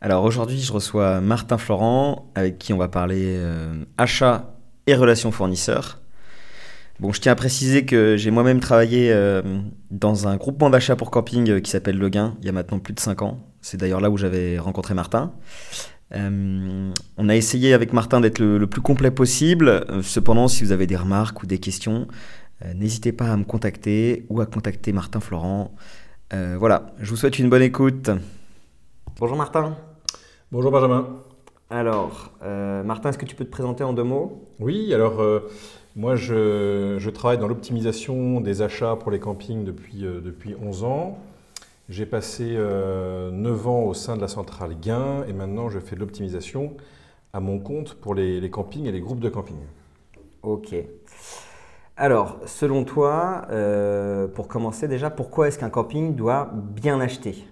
Alors aujourd'hui, je reçois Martin Florent avec qui on va parler euh, achat et relations fournisseurs. Bon, je tiens à préciser que j'ai moi-même travaillé euh, dans un groupement d'achat pour camping euh, qui s'appelle Le Gain il y a maintenant plus de 5 ans. C'est d'ailleurs là où j'avais rencontré Martin. Euh, on a essayé avec Martin d'être le, plus complet possible. Cependant, si vous avez des remarques ou des questions, n'hésitez pas à me contacter ou à contacter Martin Florent. Voilà, je vous souhaite une bonne écoute. Bonjour Martin. Bonjour Benjamin. Alors, euh, Martin, est-ce que tu peux te présenter en deux mots? Oui, alors euh, moi je, je travaille dans l'optimisation des achats pour les campings depuis, euh, depuis 11 ans. J'ai passé euh, 9 ans au sein de la centrale Gain et maintenant je fais de l'optimisation à mon compte pour les, les campings et les groupes de camping. Ok. Alors, selon toi, euh, pour commencer déjà, pourquoi est-ce qu'un camping doit bien acheter?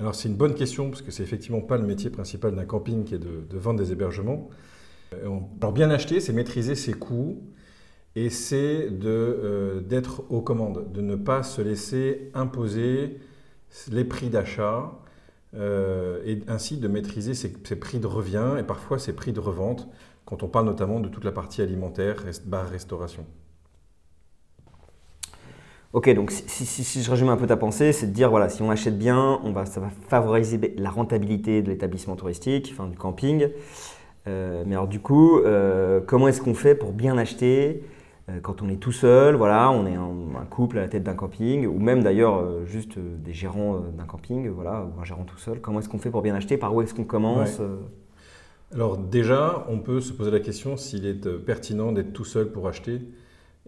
Alors c'est une bonne question parce que c'est effectivement pas le métier principal d'un camping qui est de, vendre des hébergements. Euh, Alors bien acheter, c'est maîtriser ses coûts et c'est euh, d'être aux commandes, de ne pas se laisser imposer les prix d'achat euh, et ainsi de maîtriser ses, prix de revient et parfois ses prix de revente quand on parle notamment de toute la partie alimentaire, bar, restauration. Ok, donc si, si- si- si je résume un peu ta pensée, c'est de dire, voilà, si on achète bien, on va, ça va favoriser la rentabilité de l'établissement touristique, enfin du camping. Euh, mais alors du coup, euh, comment est-ce qu'on fait pour bien acheter euh, quand on est tout seul, voilà, on est un, un couple à la tête d'un camping, ou même d'ailleurs juste des gérants d'un camping, voilà, ou un gérant tout seul. Comment est-ce qu'on fait pour bien acheter Par où est-ce qu'on commence Ouais. Alors déjà, on peut se poser la question s'il est pertinent d'être tout seul pour acheter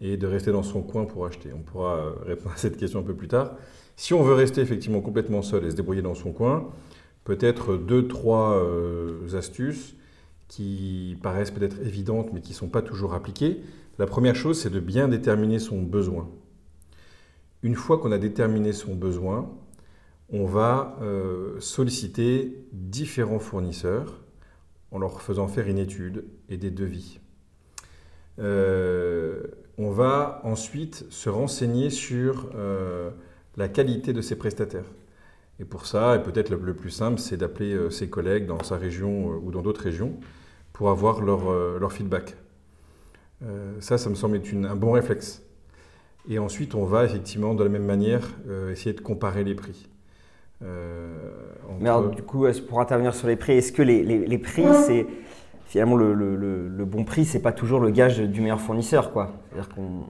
et de rester dans son coin pour acheter. On pourra euh, répondre à cette question un peu plus tard. Si on veut rester effectivement complètement seul et se débrouiller dans son coin, peut-être deux, trois euh, astuces qui paraissent peut-être évidentes mais qui ne sont pas toujours appliquées. La première chose, c'est de bien déterminer son besoin. Une fois qu'on a déterminé son besoin, on va euh, solliciter différents fournisseurs en leur faisant faire une étude et des devis. On va ensuite se renseigner sur euh, la qualité de ses prestataires. Et pour ça, et peut-être le, plus simple, c'est d'appeler euh, ses collègues dans sa région euh, ou dans d'autres régions pour avoir leur, euh, leur feedback. Euh, ça, ça me semble être une- un bon réflexe. Et ensuite, on va effectivement, de la même manière, euh, essayer de comparer les prix. Euh, Mais alors, du coup, pour intervenir sur les prix, est-ce que les, les- les prix, c'est finalement le, bon prix, c'est pas toujours le gage du meilleur fournisseur, quoi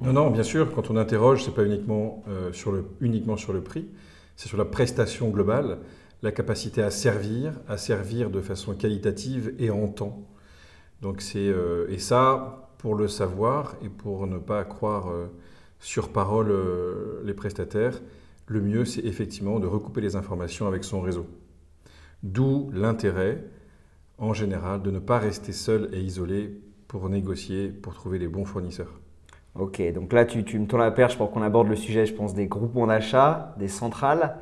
Non, non, bien sûr, quand on interroge, c'est pas uniquement, euh, sur le, uniquement sur le prix, c'est sur la prestation globale, la capacité à servir, à servir de façon qualitative et en temps. Donc euh, et ça, pour le savoir et pour ne pas croire euh, sur parole les prestataires, le mieux c'est effectivement de recouper les informations avec son réseau. D'où l'intérêt, en général, de ne pas rester seul et isolé pour négocier, pour trouver les bons fournisseurs. Ok, donc là, tu, tu me tends la perche pour qu'on aborde le sujet, je pense, des groupements d'achat, des centrales.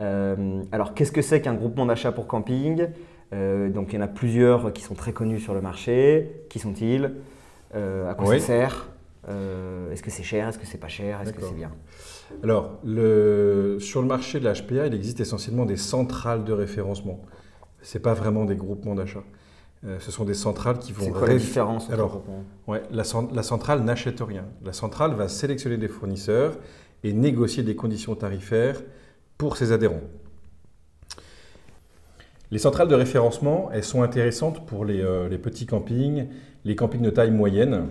Euh, alors, qu'est-ce que c'est qu'un groupement d'achat pour camping? Euh, Donc, il y en a plusieurs qui sont très connus sur le marché. Qui sont-ils? Euh, À quoi Oui. ça sert? Est-ce que c'est cher? Est-ce que c'est pas cher? Est-ce que c'est bien? Alors, le- sur le marché de la HPA, il existe essentiellement des centrales de référencement. Ce pas vraiment des groupements d'achat. Euh, ce sont des centrales qui vont... C'est quoi la différence Alors, Ouais, la, cen- la centrale n'achète rien. La centrale va sélectionner des fournisseurs et négocier des conditions tarifaires pour ses adhérents. Les centrales de référencement, elles sont intéressantes pour les, euh, les petits campings, les campings de taille moyenne,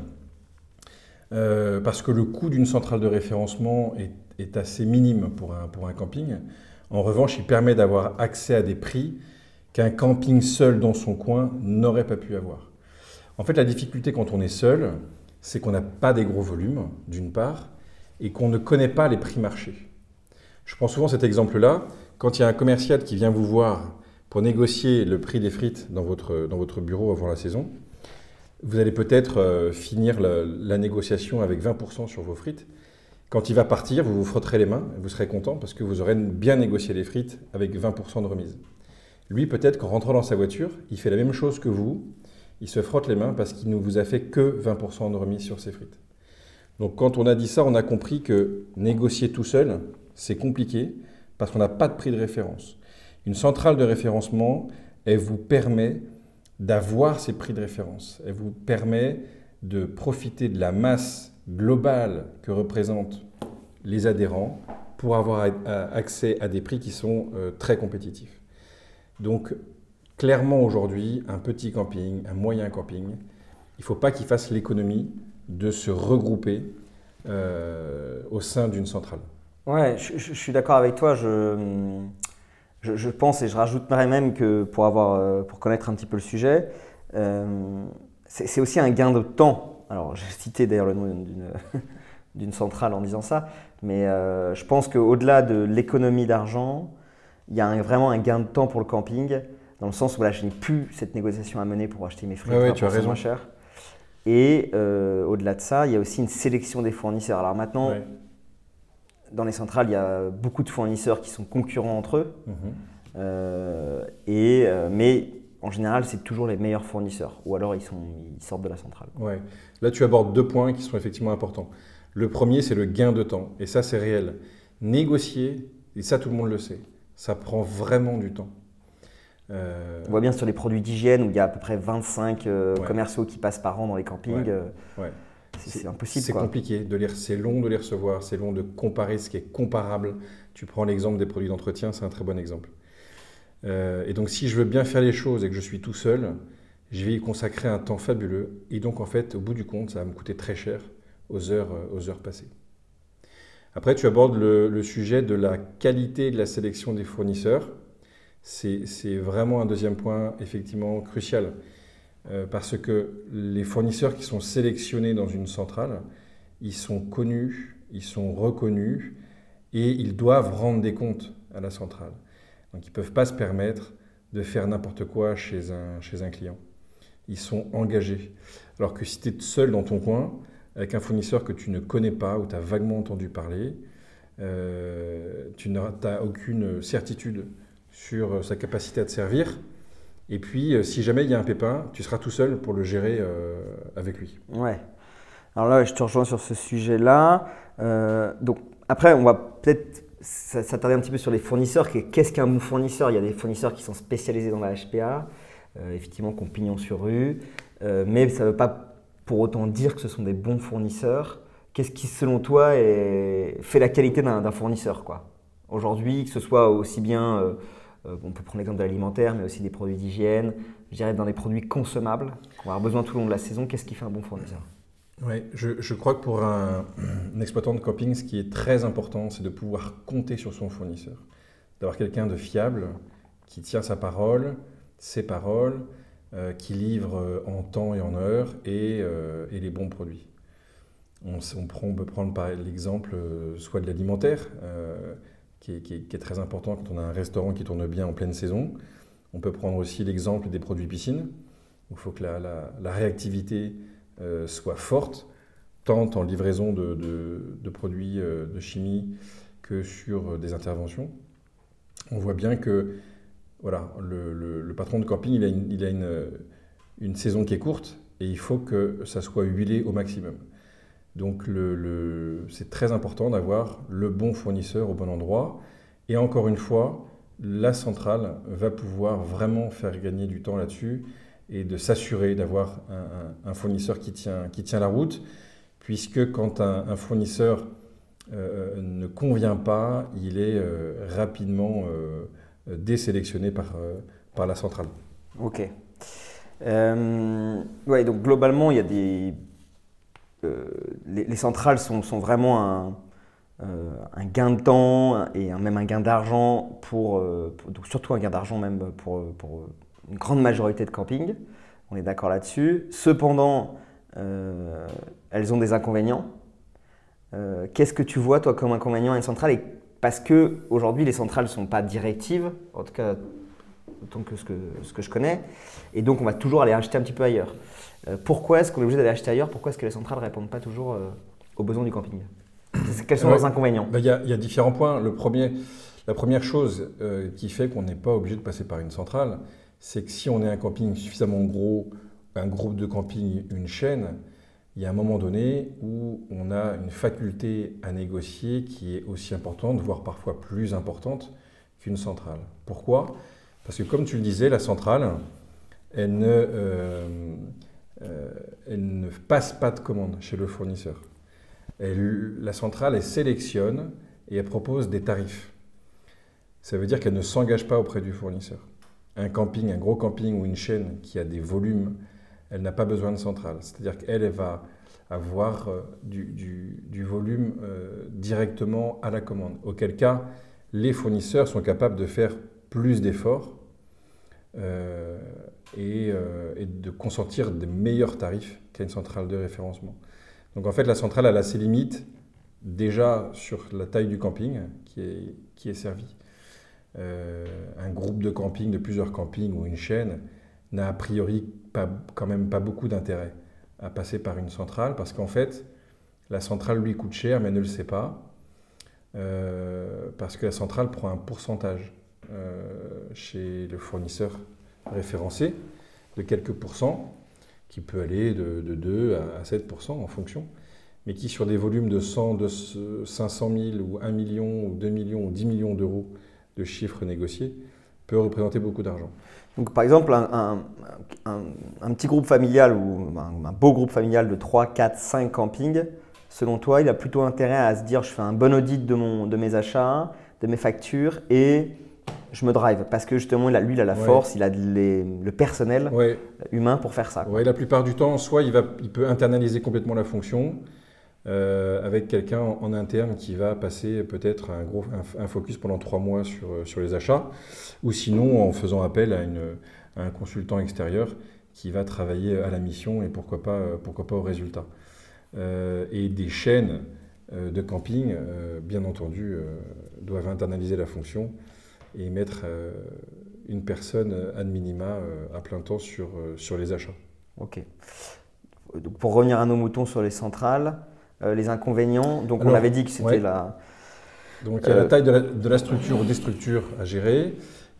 euh, parce que le coût d'une centrale de référencement est, est assez minime pour un, pour un camping. En revanche, il permet d'avoir accès à des prix qu'un camping seul dans son coin n'aurait pas pu avoir. En fait, la difficulté quand on est seul, c'est qu'on n'a pas des gros volumes, d'une part, et qu'on ne connaît pas les prix marché. Je prends souvent cet exemple-là. Quand il y a un commercial qui vient vous voir pour négocier le prix des frites dans votre, dans votre bureau avant la saison, vous allez peut-être euh, finir la, la, négociation avec 20% sur vos frites. Quand il va partir, vous vous frotterez les mains, vous serez content parce que vous aurez bien négocié les frites avec 20% de remise. Lui, peut-être qu'en rentrant dans sa voiture, il fait la même chose que vous, il se frotte les mains parce qu'il ne vous a fait que 20% de remise sur ses frites. Donc quand on a dit ça, on a compris que négocier tout seul, c'est compliqué parce qu'on n'a pas de prix de référence. Une centrale de référencement, elle vous permet d'avoir ces prix de référence. Elle vous permet de profiter de la masse globale que représentent les adhérents pour avoir accès à des prix qui sont euh, très compétitifs. Donc clairement aujourd'hui, un petit camping, un moyen camping, il ne faut pas qu'il fasse l'économie de se regrouper euh, au sein d'une centrale. Ouais, je, suis d'accord avec toi. Je, je, pense et je rajouterais même que pour, avoir, euh, pour connaître un petit peu le sujet, euh, c'est aussi un gain de temps. Alors, j'ai cité d'ailleurs le nom d'une centrale en disant ça, mais je pense qu'au-delà de l'économie d'argent, il y a vraiment un gain de temps pour le camping, dans le sens où voilà, je n'ai plus cette négociation à mener pour acheter mes fruits ouais, tu as raison. moins cher. Et euh, au-delà de ça, il y a aussi une sélection des fournisseurs. Alors maintenant, dans les centrales, il y a beaucoup de fournisseurs qui sont concurrents entre eux. Mhm. Euh, et, euh, mais en général, c'est toujours les meilleurs fournisseurs. Ou alors, ils, sont, ils sortent de la centrale. Ouais. Là, tu abordes deux points qui sont effectivement importants. Le premier, c'est le gain de temps. Et ça, c'est réel. Négocier, et ça, tout le monde le sait, ça prend vraiment du temps. Euh, On voit bien sur les produits d'hygiène où il y a à peu près 25 euh, commerciaux qui passent par an dans les campings. Euh, c'est impossible. C'est compliqué de lire, c'est long de les recevoir, c'est long de comparer ce qui est comparable. Tu prends l'exemple des produits d'entretien, c'est un très bon exemple. et donc si je veux bien faire les choses et que je suis tout seul, je vais y consacrer un temps fabuleux. Et donc en fait, au bout du compte, ça va me coûter très cher aux heures, aux heures passées. Après, tu abordes le, sujet de la qualité de la sélection des fournisseurs c'est vraiment un deuxième point effectivement crucial. Euh, parce que les fournisseurs qui sont sélectionnés dans une centrale, ils sont connus, ils sont reconnus et ils doivent rendre des comptes à la centrale. Donc ils ne peuvent pas se permettre de faire n'importe quoi chez un client. Ils sont engagés. Alors que si tu es seul dans ton coin, avec un fournisseur que tu ne connais pas ou tu as vaguement entendu parler, euh, tu n'as aucune certitude sur euh, sa capacité à te servir. Et puis, euh, si jamais il y a un pépin, tu seras tout seul pour le gérer avec lui. Ouais. Alors là, je te rejoins sur ce sujet-là. donc, après, on va peut-être s'attarder un petit peu sur les fournisseurs. Qu'est-ce qu'un bon fournisseur? Il y a des fournisseurs qui sont spécialisés dans la HPA, effectivement, qui pignon sur rue. mais ça ne veut pas pour autant dire que ce sont des bons fournisseurs. Qu'est-ce qui, selon toi, fait la qualité d'un fournisseur Aujourd'hui, que ce soit aussi bien euh, on peut prendre l'exemple de l'alimentaire, mais aussi des produits d'hygiène. Je dirais dans des produits consommables qu'on va avoir besoin tout au long de la saison. Qu'est-ce qui fait un bon fournisseur? Oui, je, crois que pour un, exploitant de camping, ce qui est très important, c'est de pouvoir compter sur son fournisseur. D'avoir quelqu'un de fiable, qui tient sa parole, ses paroles, euh, qui livre en temps et en heure et, euh, les bons produits. On, peut prendre par l'exemple soit de l'alimentaire qui est, très important quand on a un restaurant qui tourne bien en pleine saison. On peut prendre aussi l'exemple des produits piscine. Il faut que la, réactivité euh, soit forte, tant en livraison de, produits euh, de chimie que sur des interventions. On voit bien que voilà, le, patron de camping, il a, a une, saison qui est courte et il faut que ça soit huilé au maximum. Donc c'est très important d'avoir le bon fournisseur au bon endroit. Et encore une fois, la centrale va pouvoir vraiment faire gagner du temps là-dessus et de s'assurer d'avoir un, fournisseur qui tient, la route, puisque quand un, fournisseur euh, ne convient pas, il est euh, rapidement euh, désélectionné par, par la centrale. Ok. ouais, donc globalement, il y a des les, centrales sont, vraiment euh, un, gain de temps et même un gain d'argent pour, euh, surtout un gain d'argent même pour, une grande majorité de campings. On est d'accord là-dessus. Cependant, euh, elles ont des inconvénients. Qu'est-ce que tu vois toi comme inconvénient à une centrale Parce que aujourd'hui les centrales ne sont pas directives, en tout cas autant que ce, que ce que je connais. Et donc, on va toujours aller acheter un petit peu ailleurs. Euh, pourquoi est-ce qu'on est obligé d'aller acheter ailleurs? Pourquoi est-ce que les centrales ne répondent pas toujours euh, aux besoins du camping? Quels sont leurs inconvénients? Bah, Il y, a différents points. Le premier, la première chose euh, qui fait qu'on n'est pas obligé de passer par une centrale, c'est que si on est un camping suffisamment gros, un groupe de camping, une chaîne, il y a un moment donné où on a une faculté à négocier qui est aussi importante, voire parfois plus importante qu'une centrale. Pourquoi? Parce que comme tu le disais, la centrale, elle ne, euh, euh, passe pas de commande chez le fournisseur. la centrale, elle sélectionne et elle propose des tarifs. Ça veut dire qu'elle ne s'engage pas auprès du fournisseur. Un camping, un gros camping ou une chaîne qui a des volumes, elle n'a pas besoin de centrale. C'est-à-dire qu'elle va avoir euh, du, volume euh, directement à la commande. Auquel cas, les fournisseurs sont capables de faire plus d'efforts euh, et, de consentir des meilleurs tarifs qu'à une centrale de référencement. Donc en fait, la centrale, elle a ses limites déjà sur la taille du camping qui est, qui est servi. un groupe de camping, de plusieurs campings ou une chaîne n'a a priori pas, quand même pas beaucoup d'intérêt à passer par une centrale parce qu'en fait, la centrale lui coûte cher mais ne le sait pas euh, parce que la centrale prend un pourcentage euh, chez le fournisseur référencé de quelques pourcents qui peut aller de, 2 à 7% en fonction, mais qui sur des volumes de 100, de 500 000 ou 1 million ou 2 millions ou 10 millions d'euros de chiffres négociés peut représenter beaucoup d'argent. Donc, par exemple, un, petit groupe familial ou un, beau groupe familial de 3, 4, 5 campings, selon toi, il a plutôt intérêt à se dire je fais un bon audit de, mon, de mes achats, de mes factures et je me drive parce que justement, il a, lui, il a la force, il a le personnel humain pour faire ça. Oui, la plupart du temps, soit il, va, il peut internaliser complètement la fonction, euh, avec quelqu'un en, interne qui va passer peut-être un, un, focus pendant trois mois sur, euh, sur les achats, ou sinon en faisant appel à, un consultant extérieur qui va travailler à la mission et pourquoi pas, pourquoi pas au résultat. Euh, et des chaînes de camping, bien entendu, doivent internaliser la fonction et mettre une personne ad minima à plein temps sur, sur les achats. Ok. Donc pour revenir à nos moutons sur les centrales, euh, les inconvénients. Donc on avait dit que c'était la... Donc il y a la euh, taille de la, structure ou des structures à gérer.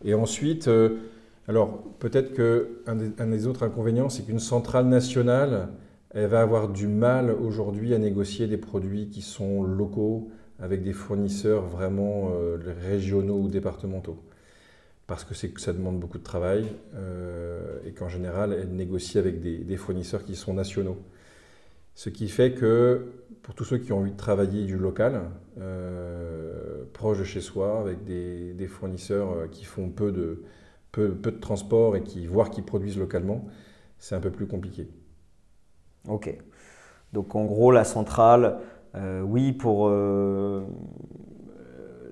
Et ensuite, euh, alors peut-être qu'un des, un des autres inconvénients, c'est qu'une centrale nationale, elle va avoir du mal aujourd'hui à négocier des produits qui sont locaux avec des fournisseurs vraiment régionaux ou départementaux. Parce que, que ça demande beaucoup de travail et qu'en général, elle négocie avec des, des, fournisseurs qui sont nationaux. Ce qui fait que pour tous ceux qui ont envie de travailler du local, euh, proche de chez soi, avec des, fournisseurs euh, qui font peu de, peu, de transport et qui, voire qui produisent localement, c'est un peu plus compliqué. Ok. Donc en gros, la centrale, euh, oui, pour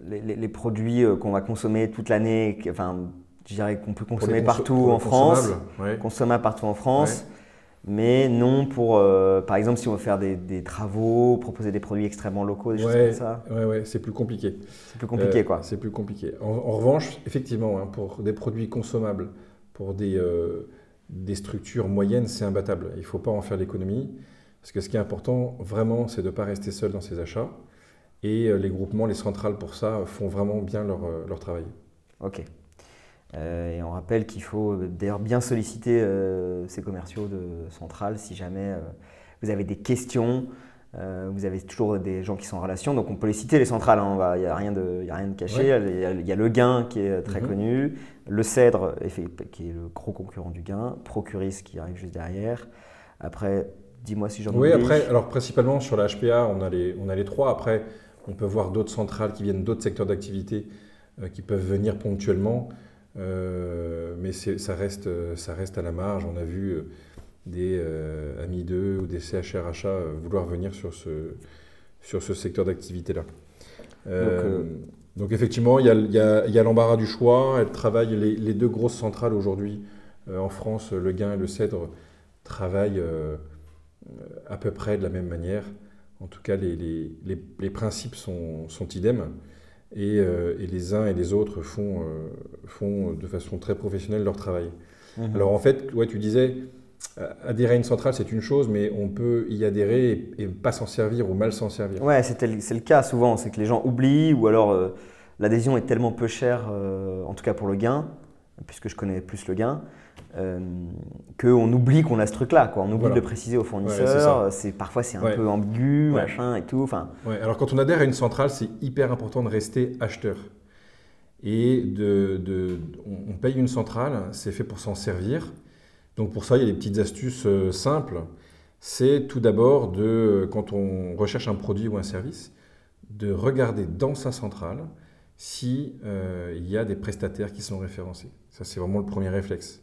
les, produits qu'on va consommer toute l'année, enfin, je dirais qu'on peut consommer partout en France, consommer partout en France mais non pour, euh, par exemple, si on veut faire des, travaux, proposer des produits extrêmement locaux, des choses comme ça. Oui, ouais, c'est plus compliqué. C'est plus compliqué, euh, quoi. C'est plus compliqué. En, revanche, effectivement, hein, pour des produits consommables, pour des, euh, des structures moyennes, c'est imbattable. Il ne faut pas en faire l'économie, parce que ce qui est important, vraiment, c'est de ne pas rester seul dans ses achats. Et les groupements, les centrales, pour ça, font vraiment bien leur, leur travail. Ok. Euh, et on rappelle qu'il faut d'ailleurs bien solliciter euh, ces commerciaux de centrale si jamais euh, vous avez des questions. vous avez toujours des gens qui sont en relation, donc on peut les citer les centrales, hein, il n'y a, rien de, a rien de caché. Il, y a, le Gain qui est très mhm. connu, le Cèdre qui est le gros concurrent du Gain, Procuris qui arrive juste derrière. Après, dis-moi si j'en oublie. Oui, après, alors principalement sur la HPA, on a les, on a les trois. Après, on peut voir d'autres centrales qui viennent d'autres secteurs d'activité qui peuvent venir ponctuellement. Euh, mais ça reste, ça reste à la marge. On a vu euh, des euh, Amis 2 ou des CHRHA vouloir venir sur ce, sur ce secteur d'activité-là. Donc, effectivement, il y a, l'embarras du choix. Elle travaille, les, deux grosses centrales aujourd'hui en France, le Gain et le Cèdre, travaillent à peu près de la même manière. En tout cas, les, les, les principes sont, sont idem. Et, les uns et les autres font, font de façon très professionnelle leur travail. Mhm. Alors en fait, ouais, tu disais, adhérer à une centrale, c'est une chose, mais on peut y adhérer et, pas s'en servir ou mal s'en servir. Ouais, c'est le cas souvent, c'est que les gens oublient ou alors l'adhésion est tellement peu chère, en tout cas pour le gain, puisque je connais plus le gain, euh, qu'on oublie qu'on a ce truc-là. On oublie de le préciser aux fournisseurs. c'est parfois, c'est un peu ambigu, machin et tout. Enfin. Alors, quand on adhère à une centrale, c'est hyper important de rester acheteur. Et de, de, on paye une centrale, c'est fait pour s'en servir. Donc, pour ça, il y a des petites astuces euh, simples. C'est tout d'abord de, quand on recherche un produit ou un service, de regarder dans sa centrale s'il euh, y a des prestataires qui sont référencés. Ça, c'est vraiment le premier réflexe.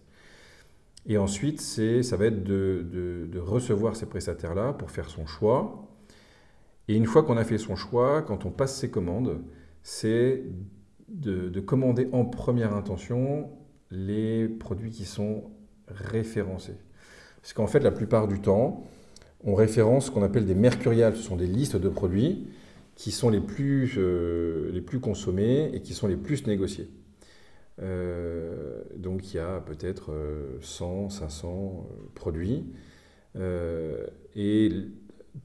Et ensuite, ça va être de, recevoir ces prestataires-là pour faire son choix. Et une fois qu'on a fait son choix, quand on passe ses commandes, c'est de, commander en première intention les produits qui sont référencés. Parce qu'en fait, la plupart du temps, on référence ce qu'on appelle des mercuriales. Ce sont des listes de produits qui sont les plus, euh, les plus consommés et qui sont les plus négociés. Euh, donc il y a peut-être 100, euh, 500 produits. et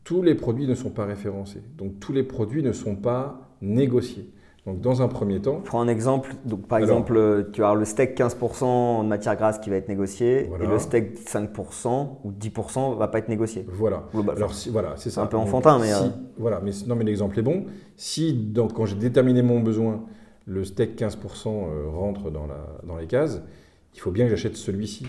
tous les produits ne sont pas référencés. Donc tous les produits ne sont pas négociés. Donc dans un premier temps. Prends un exemple. Donc par exemple, tu as le steak 15% de matière grasse qui va être négocié et le steak 5% ou 10% ne va pas être négocié. Voilà. Alors si, voilà, c'est ça. Un peu enfantin, mais. Euh, voilà, mais non, mais l'exemple est bon. Si donc, quand j'ai déterminé mon besoin, le steak 15% euh, rentre dans, les cases, il faut bien que j'achète celui-ci.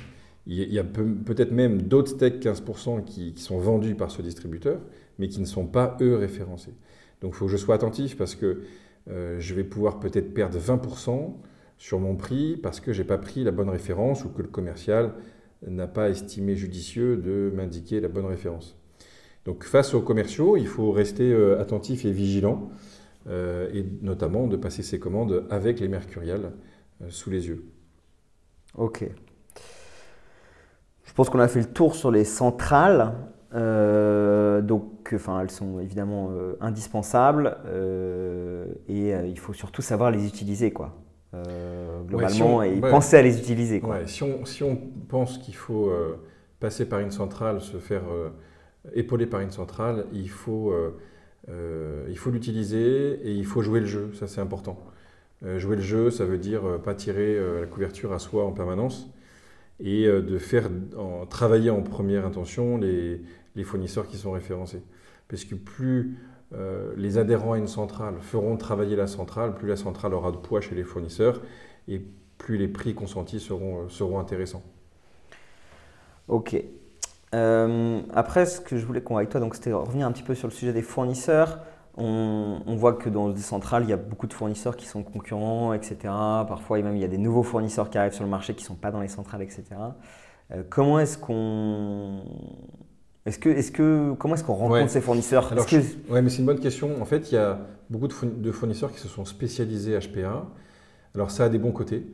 Il y a peut-être même d'autres steaks 15% qui, sont vendus par ce distributeur, mais qui ne sont pas eux référencés. Donc il faut que je sois attentif parce que euh, je vais pouvoir peut-être perdre 20% sur mon prix parce que je n'ai pas pris la bonne référence ou que le commercial n'a pas estimé judicieux de m'indiquer la bonne référence. Donc face aux commerciaux, il faut rester euh, attentif et vigilant, et notamment de passer ses commandes avec les mercuriales sous les yeux. Ok. Je pense qu'on a fait le tour sur les centrales. Euh, donc, enfin, elles sont évidemment euh, indispensables euh, et il faut surtout savoir les utiliser, quoi. globalement, et penser à les utiliser. Quoi. si, on, si, on, pense qu'il faut passer par une centrale, se faire épauler par une centrale, il faut il faut l'utiliser et il faut jouer le jeu. Ça, c'est important. jouer le jeu, ça veut dire pas tirer la couverture à soi en permanence et de faire travailler en première intention les, les fournisseurs qui sont référencés. Parce que plus euh, les adhérents à une centrale feront travailler la centrale, plus la centrale aura de poids chez les fournisseurs et plus les prix consentis seront, euh, seront intéressants. Ok. Euh, après, ce que je voulais qu'on avec toi, c'était revenir un petit peu sur le sujet des fournisseurs. On, voit que dans les centrales, il y a beaucoup de fournisseurs qui sont concurrents, etc. Parfois, même, il y a des nouveaux fournisseurs qui arrivent sur le marché qui ne sont pas dans les centrales, etc. comment est-ce qu'on est-ce que, est que, comment est-ce qu'on rencontre ces fournisseurs? Oui, mais c'est une bonne question. En fait, il y a beaucoup de fournisseurs qui se sont spécialisés HPA. Alors ça a des bons côtés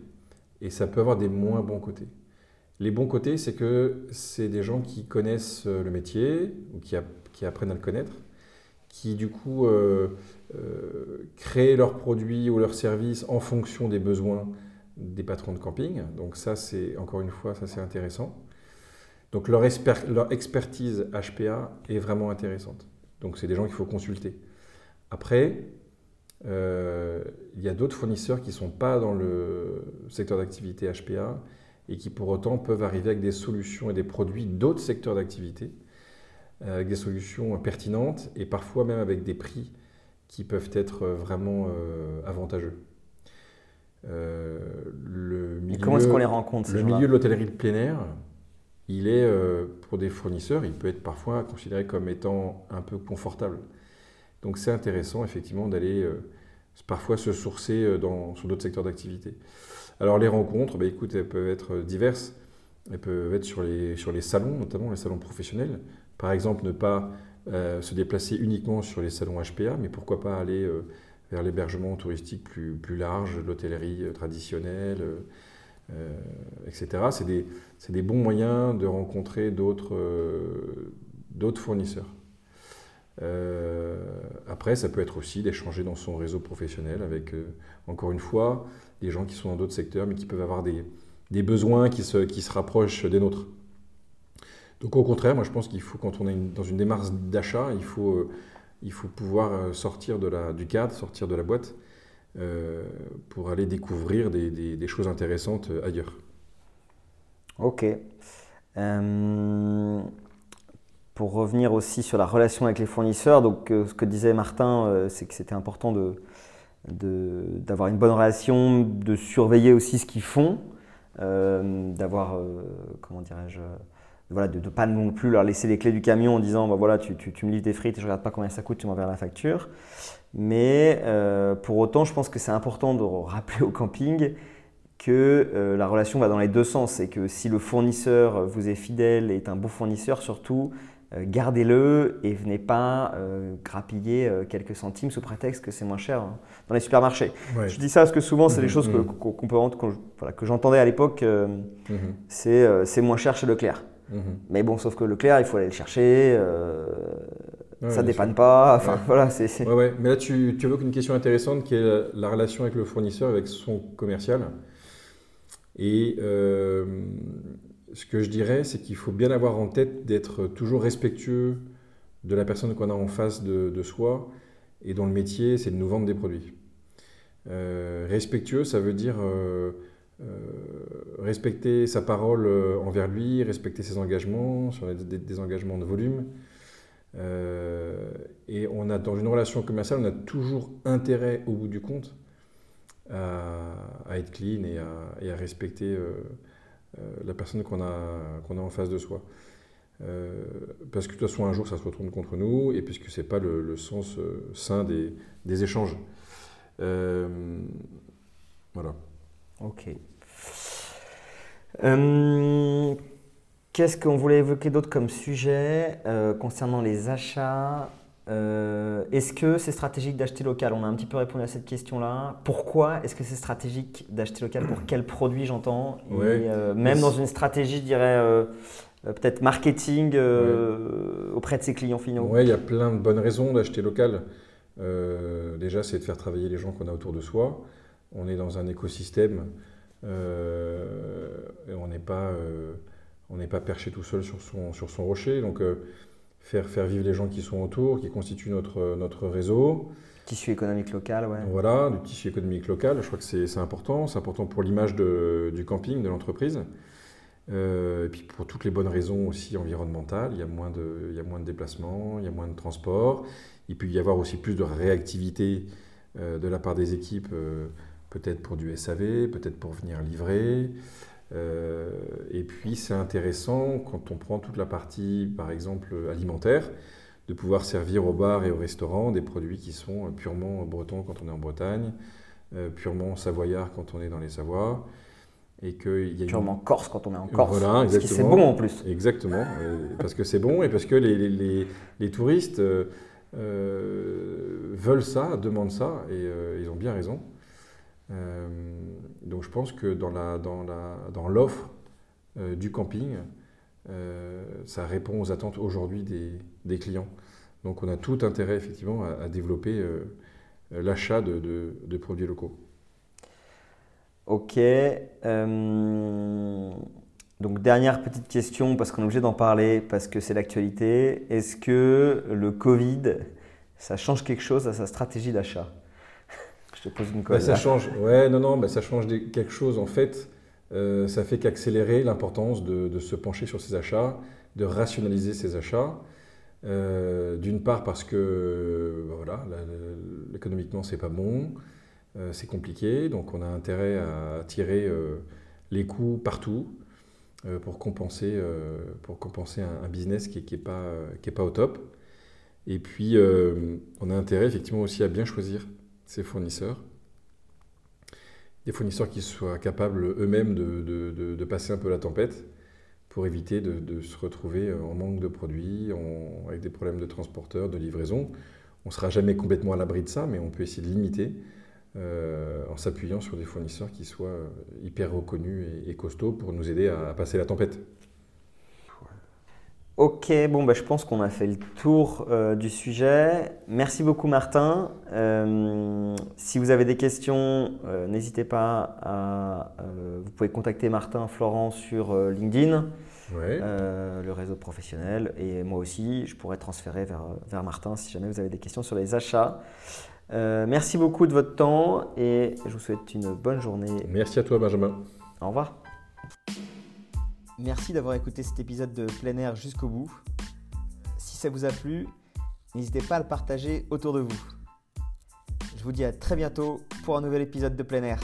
et ça peut avoir des moins bons côtés. Les bons côtés, c'est que c'est des gens qui connaissent euh, le métier ou qui, apprennent à le connaître, qui du coup euh, euh, créent leurs produits ou leurs services en fonction des besoins des patrons de camping. Donc ça, c'est encore une fois, ça c'est intéressant. Donc leur, expertise HPA est vraiment intéressante. Donc c'est des gens qu'il faut consulter. Après, il y a d'autres fournisseurs qui ne sont pas dans le secteur d'activité HPA et qui pour autant peuvent arriver avec des solutions et des produits d'autres secteurs d'activité, euh, avec des solutions pertinentes et parfois même avec des prix qui peuvent être vraiment euh, avantageux. le milieu, comment est-ce qu'on les rencontre Le milieu de l'hôtellerie de plein air, il est, euh, pour des fournisseurs, il peut être parfois considéré comme étant un peu confortable. Donc c'est intéressant effectivement d'aller euh, parfois se sourcer euh, dans, sur d'autres secteurs d'activité. Alors les rencontres, bah, écoute, elles peuvent être diverses. Elles peuvent être sur les, salons, notamment les salons professionnels. Par exemple, ne pas se déplacer uniquement sur les salons HPA, mais pourquoi pas aller vers l'hébergement touristique plus, large, l'hôtellerie traditionnelle, euh, etc. C'est des, bons moyens de rencontrer d'autres euh, après, ça peut être aussi d'échanger dans son réseau professionnel avec, encore une fois, des gens qui sont dans d'autres secteurs, mais qui peuvent avoir des, des besoins qui se, qui se rapprochent des nôtres. Donc au contraire, moi je pense qu'il faut, quand on est dans une démarche d'achat, il faut, euh, il faut pouvoir euh, sortir de la, du cadre, sortir de la boîte, euh, pour aller découvrir des, des, choses intéressantes ailleurs. Ok. Pour revenir aussi sur la relation avec les fournisseurs, donc ce que disait Martin, c'est que c'était important de, d'avoir une bonne relation, de surveiller aussi ce qu'ils font, d'avoir, comment dirais-je, voilà, de ne pas non plus leur laisser les clés du camion en disant bah, voilà, tu, tu, me livres tes frites je ne regarde pas combien ça coûte, tu m'enverras la facture. Mais euh, pour autant, je pense que c'est important de rappeler au camping que euh, la relation va dans les deux sens et que si le fournisseur vous est fidèle et est un bon fournisseur, surtout, euh, gardez-le et venez pas grappiller quelques centimes sous prétexte que c'est moins cher hein, dans les supermarchés. Je dis ça parce que souvent, c'est des mmh, choses mmh. qu'on peut, voilà, que j'entendais à l'époque, mmh. c'est moins cher chez Leclerc. Mhm. Mais bon, sauf que le clair, il faut aller le chercher. Euh, ça dépanne pas. Enfin, voilà, c'est. Ouais, Mais là, tu, tu évoques une question intéressante qui est la relation avec le fournisseur, avec son commercial. Et euh, ce que je dirais, c'est qu'il faut bien avoir en tête d'être toujours respectueux de la personne qu'on a en face de, soi et dont le métier, c'est de nous vendre des produits. Euh, respectueux, ça veut dire euh, respecter sa parole euh, envers lui, respecter ses engagements, sur des, engagements de volume. Euh, et on a, dans une relation commerciale, on a toujours intérêt, au bout du compte, à, être clean et à, respecter la personne qu'on a, qu'on a en face de soi. parce que de toute façon, un jour, ça se retourne contre nous, et puisque ce n'est pas le, sens sain des, des échanges. voilà. Ok. Euh, qu'est-ce qu'on voulait évoquer d'autre comme sujet euh, concernant les achats euh, Est-ce que c'est stratégique d'acheter local? On a un petit peu répondu à cette question-là. Pourquoi est-ce que c'est stratégique d'acheter local? Pour quel produit j'entends? Même dans une stratégie, je dirais, peut-être marketing auprès de ses clients finaux Oui, il y a plein de bonnes raisons d'acheter local. déjà, c'est de faire travailler les gens qu'on a autour de soi. On est dans un écosystème euh, et on n'est pas, euh, on n'est pas perché tout seul sur son, sur son rocher. Donc, euh, faire, faire vivre les gens qui sont autour, qui constituent notre, notre réseau. Tissu économique local, ouais. Voilà, du tissu économique local. Je crois que c'est important. C'est important pour l'image du camping, de l'entreprise. et puis pour toutes les bonnes raisons aussi environnementales, il y a moins de, il y a moins de déplacements, il y a moins de transport. Il peut y avoir aussi plus de réactivité de la part des équipes peut-être pour du SAV, peut-être pour venir livrer. Euh, et puis c'est intéressant quand on prend toute la partie, par exemple, alimentaire, de pouvoir servir au bar et au restaurant des produits qui sont purement bretons quand on est en Bretagne, euh, purement savoyards quand on est dans les Savoies. Et que y a purement corse quand on est en Corse. Voilà, parce que c'est bon en plus. Exactement, euh, parce que c'est bon et parce que les, les, les, touristes veulent ça, demandent ça, et ils ont bien raison. Euh, donc je pense que dans l'offre dans dans euh, du camping, euh, ça répond aux attentes aujourd'hui des, des, clients. Donc on a tout intérêt effectivement à, développer l'achat de, de, produits locaux. Ok. donc dernière petite question, parce qu'on est obligé d'en parler, parce que c'est l'actualité. Est-ce que le Covid, ça change quelque chose à sa stratégie d'achat? Je te pose une bah, ça change. Ouais, non, non, bah, ça change quelque chose. En fait, euh, ça fait qu'accélérer l'importance de, se pencher sur ses achats, de rationaliser ses achats. Euh, d'une part parce que bah, voilà, économiquement c'est pas bon, euh, c'est compliqué, donc on a intérêt à tirer les coûts partout pour compenser, pour compenser un, business qui n'est pas, qui est pas au top. Et puis on a intérêt effectivement aussi à bien choisir ses fournisseurs. Des fournisseurs qui soient capables eux-mêmes de, passer un peu la tempête pour éviter de, se retrouver en manque de produits, avec des problèmes de transporteurs, de livraison. On ne sera jamais complètement à l'abri de ça, mais on peut essayer de limiter euh, en s'appuyant sur des fournisseurs qui soient hyper reconnus et, costauds pour nous aider à, passer la tempête. Ok, bon, bah, je pense qu'on a fait le tour euh, du sujet. Merci beaucoup, Martin. Euh, si vous avez des questions, euh, n'hésitez pas à. vous pouvez contacter Martin Florent sur LinkedIn, le réseau professionnel. Et moi aussi, je pourrais transférer vers, vers Martin si jamais vous avez des questions sur les achats. merci beaucoup de votre temps et je vous souhaite une bonne journée. Merci à toi, Benjamin. Au revoir. Merci d'avoir écouté cet épisode de plein air jusqu'au bout. Si ça vous a plu, n'hésitez pas à le partager autour de vous. Je vous dis à très bientôt pour un nouvel épisode de plein air.